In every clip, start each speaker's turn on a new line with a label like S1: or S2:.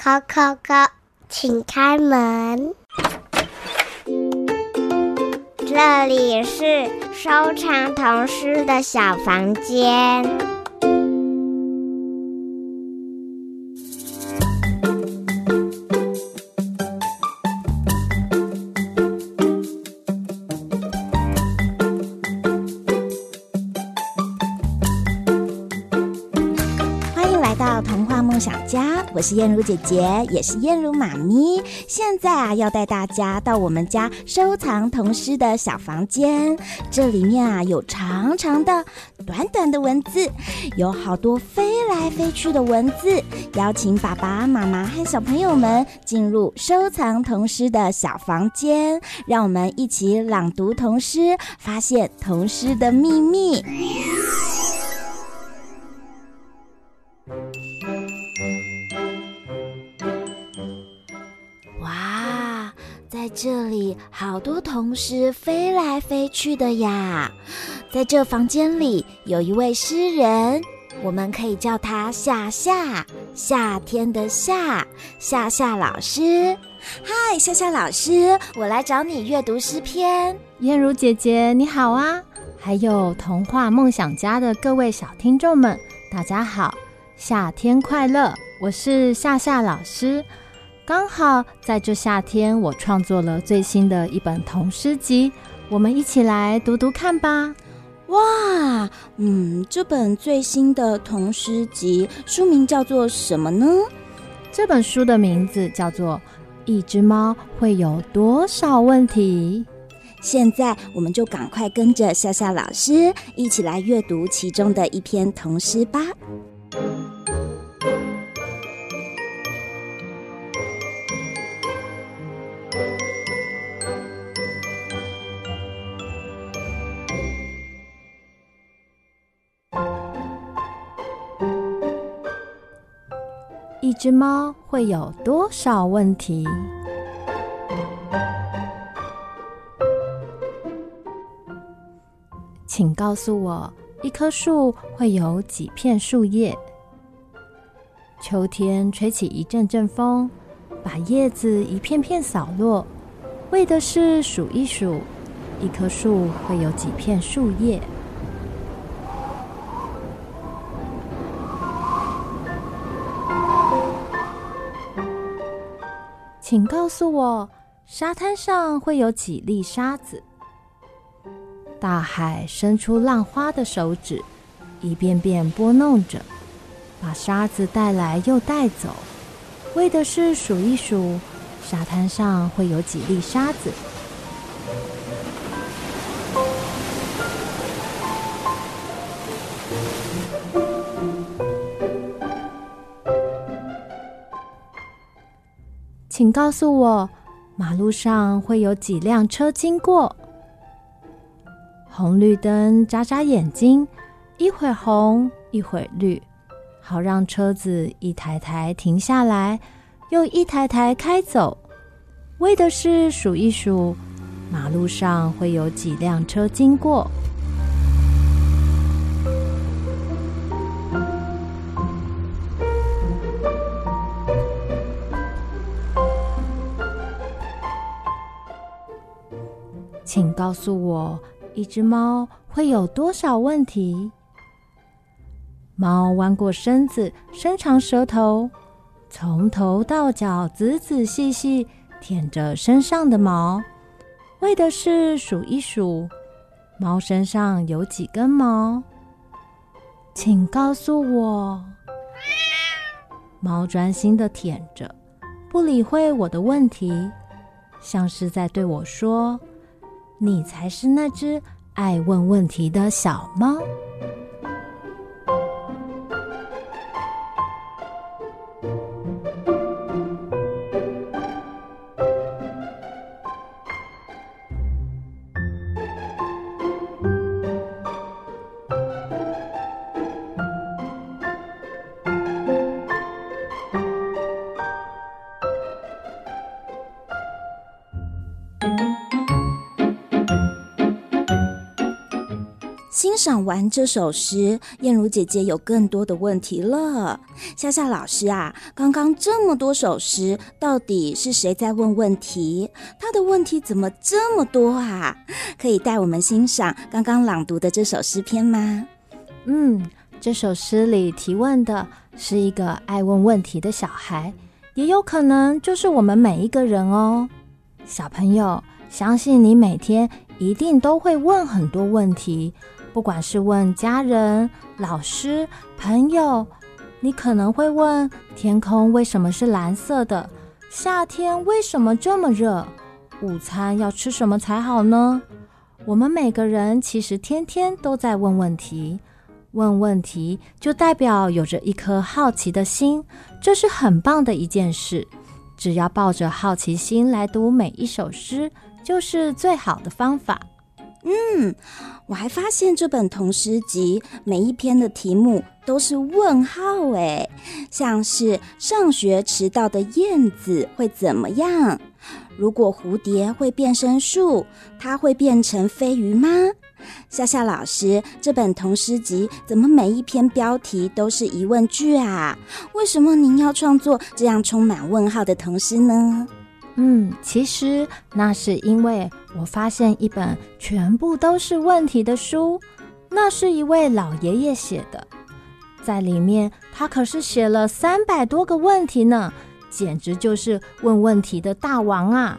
S1: 考考考，请开门。这里是收藏童诗的小房间。
S2: 梦想家我是燕如姐姐，也是燕如妈咪。现在啊，要带大家到我们家收藏童诗的小房间。这里面啊，有长长的、短短的文字，有好多飞来飞去的文字。邀请爸爸妈妈和小朋友们进入收藏童诗的小房间，让我们一起朗读童诗，发现童诗的秘密。在这里好多童诗飞来飞去的呀！在这房间里有一位诗人，我们可以叫他夏夏，夏天的夏，夏夏老师。嗨，夏夏老师，我来找你阅读诗篇。
S3: 燕如姐姐你好啊！还有童话梦想家的各位小听众们，大家好，夏天快乐！我是夏夏老师。刚好在这夏天，我创作了最新的一本童诗集，我们一起来读读看吧。
S2: 哇，嗯，这本最新的童诗集书名叫做什么呢？
S3: 这本书的名字叫做《一只猫会有多少问题》。
S2: 现在我们就赶快跟着夏夏老师一起来阅读其中的一篇童诗吧。
S3: 只猫会有多少问题？请告诉我，一棵树会有几片树叶？秋天吹起一阵阵风，把叶子一片片扫落，为的是数一数，一棵树会有几片树叶？请告诉我，沙滩上会有几粒沙子？大海伸出浪花的手指，一遍遍拨弄着，把沙子带来又带走，为的是数一数，沙滩上会有几粒沙子。请告诉我，马路上会有几辆车经过？红绿灯眨眨眼睛，一会儿红，一会儿绿，好让车子一台台停下来，又一台台开走，为的是数一数，马路上会有几辆车经过。请告诉我，一只猫会有多少问题？猫弯过身子，伸长舌头，从头到脚仔仔细细舔着身上的毛，为的是数一数，猫身上有几根毛？请告诉我，猫专心地舔着，不理会我的问题，像是在对我说。你才是那只爱问问题的小猫。
S2: 欣赏完这首诗，燕如姐姐有更多的问题了。夏夏老师啊，刚刚这么多首诗，到底是谁在问问题？他的问题怎么这么多啊？可以带我们欣赏刚刚朗读的这首诗篇吗？
S3: 嗯，这首诗里提问的是一个爱问问题的小孩，也有可能就是我们每一个人哦。小朋友，相信你每天一定都会问很多问题，不管是问家人、老师、朋友，你可能会问天空为什么是蓝色的，夏天为什么这么热，午餐要吃什么才好呢？我们每个人其实天天都在问问题。问问题就代表有着一颗好奇的心，这是很棒的一件事。只要抱着好奇心来读每一首诗，就是最好的方法。
S2: 嗯，我还发现这本童诗集每一篇的题目都是问号哎，像是上学迟到的燕子会怎么样？如果蝴蝶会变身树，它会变成飞鱼吗？夏夏老师，这本童诗集怎么每一篇标题都是疑问句啊？为什么您要创作这样充满问号的童诗呢？
S3: 嗯，其实那是因为我发现一本全部都是问题的书，那是一位老爷爷写的，在里面他可是写了三百多个问题呢，简直就是问问题的大王啊！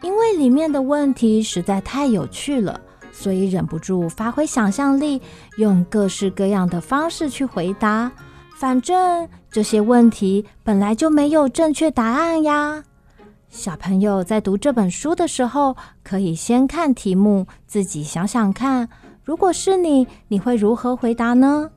S3: 因为里面的问题实在太有趣了。所以忍不住发挥想象力，用各式各样的方式去回答。反正这些问题本来就没有正确答案呀。小朋友在读这本书的时候，可以先看题目，自己想想看，如果是你，你会如何回答呢？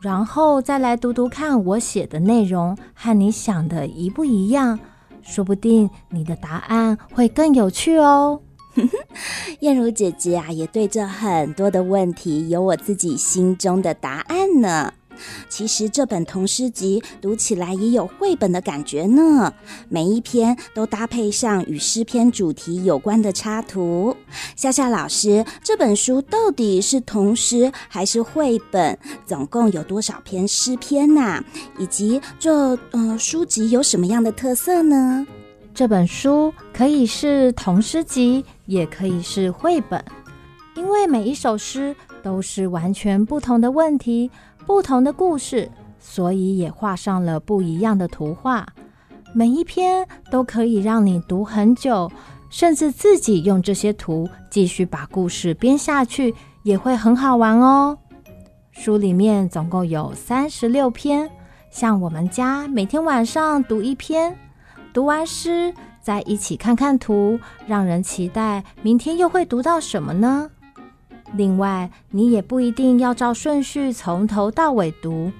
S3: 然后再来读读看我写的内容和你想的一不一样，说不定你的答案会更有趣哦。
S2: 燕如姐姐啊，也对这很多的问题有我自己心中的答案呢。其实这本童诗集读起来也有绘本的感觉呢，每一篇都搭配上与诗篇主题有关的插图。夏夏老师，这本书到底是童诗还是绘本？总共有多少篇诗篇呐？以及这呃书籍有什么样的特色呢？
S3: 这本书可以是童诗集，也可以是绘本，因为每一首诗都是完全不同的问题、不同的故事，所以也画上了不一样的图画。每一篇都可以让你读很久，甚至自己用这些图继续把故事编下去，也会很好玩哦。书里面总共有三十六篇，像我们家每天晚上读一篇。读完诗，再一起看看图，让人期待明天又会读到什么呢？另外，你也不一定要照顺序从头到尾读，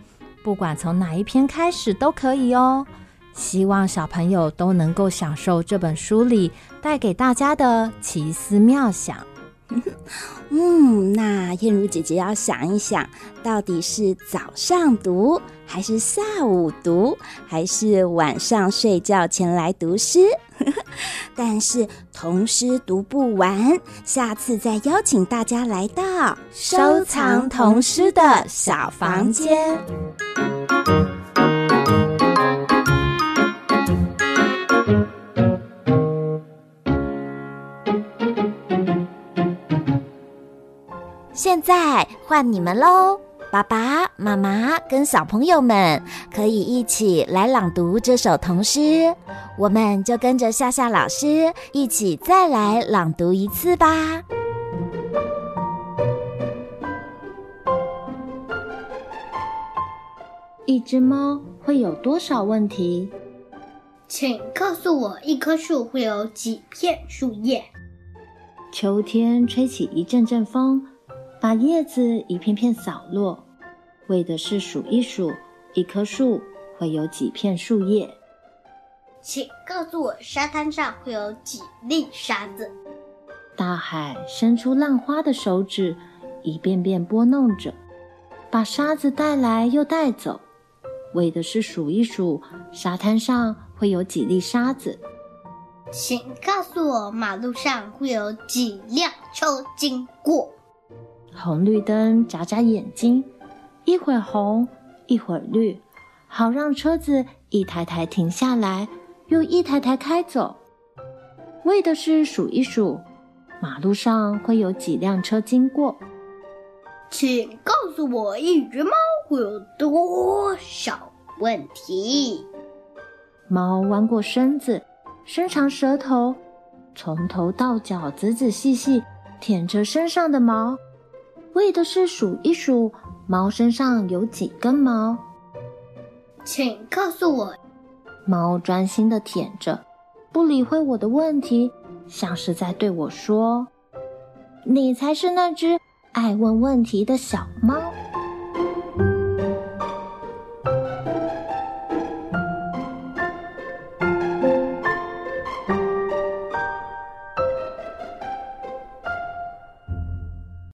S3: 不管从哪一篇开始都可以哦。希望小朋友都能够享受这本书里带给大家的奇思妙想。
S2: 嗯，那燕如姐姐要想一想，到底是早上读，还是下午读，还是晚上睡觉前来读诗？但是童诗读不完，下次再邀请大家来到
S1: 收藏童诗的小房间。
S2: 现在换你们喽！爸爸妈妈跟小朋友们可以一起来朗读这首童诗，我们就跟着夏夏老师一起再来朗读一次吧。
S3: 一只猫会有多少问题？
S4: 请告诉我，一棵树会有几片树叶？
S3: 秋天吹起一阵阵风。把叶子一片片扫落，为的是数一数一棵树会有几片树叶。
S4: 请告诉我，沙滩上会有几粒沙子？
S3: 大海伸出浪花的手指，一遍遍拨弄着，把沙子带来又带走，为的是数一数沙滩上会有几粒沙子。
S4: 请告诉我，马路上会有几辆车经过？
S3: 红绿灯眨眨眼睛，一会儿红，一会儿绿，好让车子一台台停下来，又一台台开走。为的是数一数，马路上会有几辆车经过。
S4: 请告诉我，一只猫会有多少问题？
S3: 猫弯过身子，伸长舌头，从头到脚仔仔细细舔着身上的毛，为的是数一数猫身上有几根毛。
S4: 请告诉我，
S3: 猫专心的舔着。不理会我的问题，像是在对我说：“你才是那只爱问问题的小猫。”